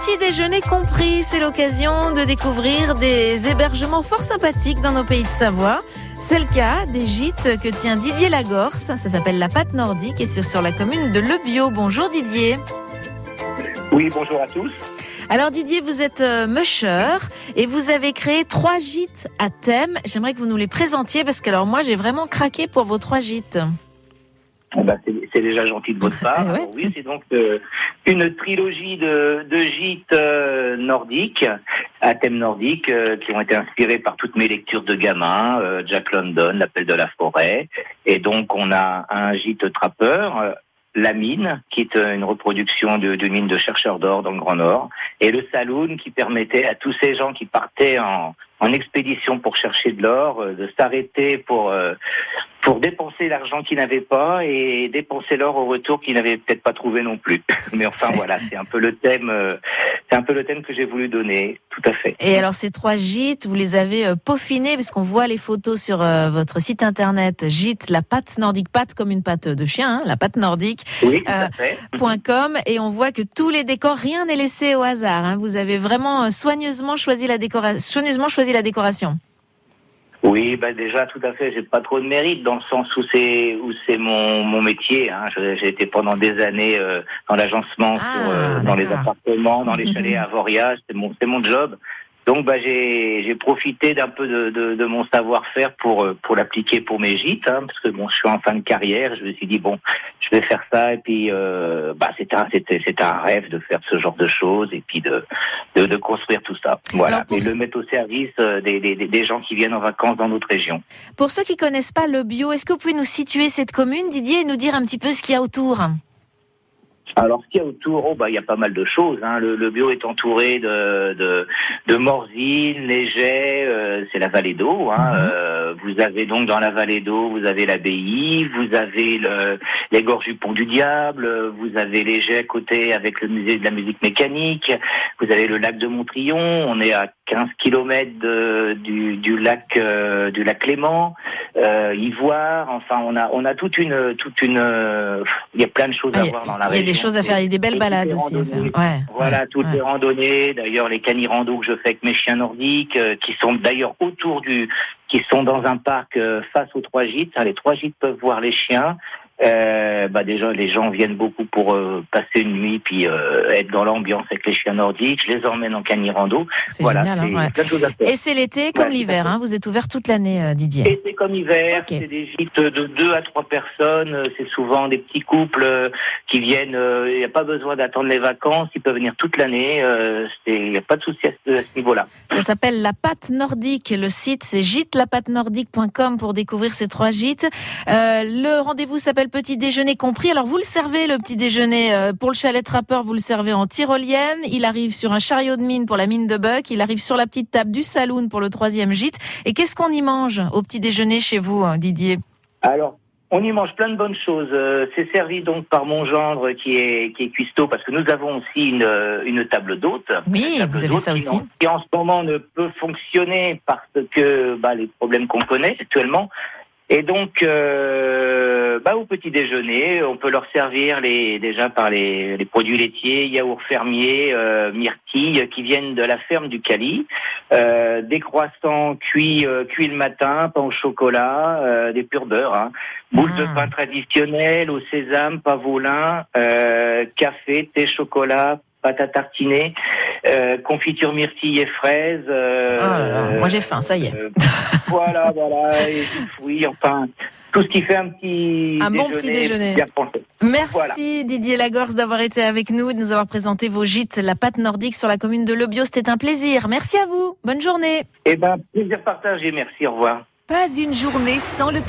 Petit déjeuner compris, c'est l'occasion de découvrir des hébergements fort sympathiques dans nos pays de Savoie. C'est le cas des gîtes que tient Didier Lagorce. Ça s'appelle la pâte nordique et c'est sur la commune de Le Bio. Bonjour Didier. Oui, bonjour à tous. Alors Didier, vous êtes euh, musher et vous avez créé trois gîtes à thème. J'aimerais que vous nous les présentiez parce que alors moi j'ai vraiment craqué pour vos trois gîtes. Eh ben, c'est- c'est déjà gentil de votre part. Alors oui, c'est donc euh, une trilogie de, de gîtes euh, nordiques, à thème nordique, euh, qui ont été inspirés par toutes mes lectures de gamin, Jack London, L'appel de la forêt. Et donc, on a un gîte trappeur, la mine, qui est une reproduction d'une mine de chercheurs d'or dans le Grand Nord, et le saloon, qui permettait à tous ces gens qui partaient en, en expédition pour chercher de l'or, euh, de s'arrêter pour euh, pour dépenser l'argent qu'ils n'avaient pas et dépenser l'or au retour qu'ils n'avaient peut-être pas trouvé non plus. Mais enfin voilà, c'est un peu le thème, euh, c'est un peu le thème que j'ai voulu donner, tout à fait. Et alors ces trois gîtes, vous les avez euh, peaufinés parce qu'on voit les photos sur euh, votre site internet gîte la pâte nordique, pâte comme une pâte de chien, hein, la pâte nordique. Oui, tout à fait. .com et on voit que tous les décors, rien n'est laissé au hasard. hein. Vous avez vraiment soigneusement choisi la décoration. Soigneusement choisi la décoration. Oui, bah déjà tout à fait. J'ai pas trop de mérite dans le sens où c'est où c'est mon mon métier. Hein. J'ai été pendant des années euh, dans l'agencement, Ah, euh, dans les appartements, dans les chalets à Voria. C'est mon c'est mon job. Donc bah j'ai j'ai profité d'un peu de, de, de mon savoir-faire pour euh, pour l'appliquer pour mes gîtes, hein, parce que bon je suis en fin de carrière. Je me suis dit bon je vais faire ça et puis euh, bah c'était un c'était c'était un rêve de faire ce genre de choses et puis de de, de construire tout ça. Voilà et ce- le mettre au service euh, des, des des gens qui viennent en vacances dans notre région. Pour ceux qui connaissent pas le bio, est-ce que vous pouvez nous situer cette commune, Didier, et nous dire un petit peu ce qu'il y a autour? Alors, ce qu'il y a autour, oh, bah, il y a pas mal de choses. Hein. Le, le bio est entouré de, de, de Morzine, Léger, euh, c'est la vallée d'eau. Hein. Mhm. Euh, vous avez donc dans la vallée d'eau, vous avez l'abbaye, vous avez le, les gorges du Pont du Diable, vous avez Léger à côté avec le musée de la musique mécanique, vous avez le lac de Montrion, on est à 15 kilomètres de- du, du lac euh, du lac Clément, euh, Ivoire, enfin on a on a toute une toute une euh, il y a plein de choses Ah, à voir dans la il y a région. des choses à faire, il y a des belles balades aussi à faire. randonnées. Ouais, Voilà, ouais, toutes ouais. les randonnées, d'ailleurs les canirandos que je fais avec mes chiens nordiques, euh, qui sont d'ailleurs autour du, qui sont dans un parc euh, face aux trois gîtes. les trois gîtes peuvent voir les chiens. Euh, bah déjà, les gens viennent beaucoup pour euh, passer une nuit puis euh, être dans l'ambiance avec les chiens nordiques. Je les emmène en canirando. C'est Voilà, génial. hein, c'est ouais. plein de choses à faire. Et c'est l'été comme Ouais, l'hiver, hein, vous êtes ouvert toute l'année, euh, Didier. C'est comme hiver, Ok. c'est des gîtes de deux à trois personnes, euh, c'est souvent des petits couples euh, qui viennent, il n'y a pas besoin d'attendre les vacances, ils peuvent venir toute l'année, euh, il n'y a pas de souci à ce, niveau-là. Ça s'appelle La Pâte Nordique. Le site, c'est gîtelapâtenordique.com pour découvrir ces trois gîtes. Euh, le rendez-vous s'appelle Petit Déjeuner compris. Alors, vous le servez, le petit déjeuner, euh, pour le chalet trappeur, vous le servez en tyrolienne. Il arrive sur un chariot de mine pour la mine de Buck. Il arrive sur la petite table du saloon pour le troisième gîte. Et qu'est-ce qu'on y mange au petit déjeuner chez vous, hein, Didier? Alors, on y mange plein de bonnes choses. Euh, c'est servi donc par mon gendre qui est, qui est cuistot, parce que nous avons aussi une, euh, une table d'hôte. Oui, table vous avez ça qui, aussi. en- qui en ce moment ne peut fonctionner parce que bah, les problèmes qu'on connaît actuellement. Et donc, euh, bah, au petit déjeuner, on peut leur servir les, déjà par les, les produits laitiers, yaourts fermiers, euh, myrtilles qui viennent de la ferme du Cali, euh, des croissants cuits, euh, cuits le matin, pain au chocolat, euh, des purs beurre, hein, boules de Mm. pain traditionnelles au sésame, pavoulin, euh, café, thé, chocolat, pâte à tartiner, euh, confiture myrtille et fraises. euh, là, moi j'ai faim, ça y est. euh, voilà, voilà, et oui, enfin, tout ce qui fait un petit Un bon petit déjeuner. bien. Merci Didier Lagorce d'avoir été avec nous, de nous avoir présenté vos gîtes, la pâte nordique sur la commune de Lebio. C'était un plaisir. Merci à vous. Bonne journée. Eh ben, plaisir partagé, merci, au revoir. Pas une journée sans le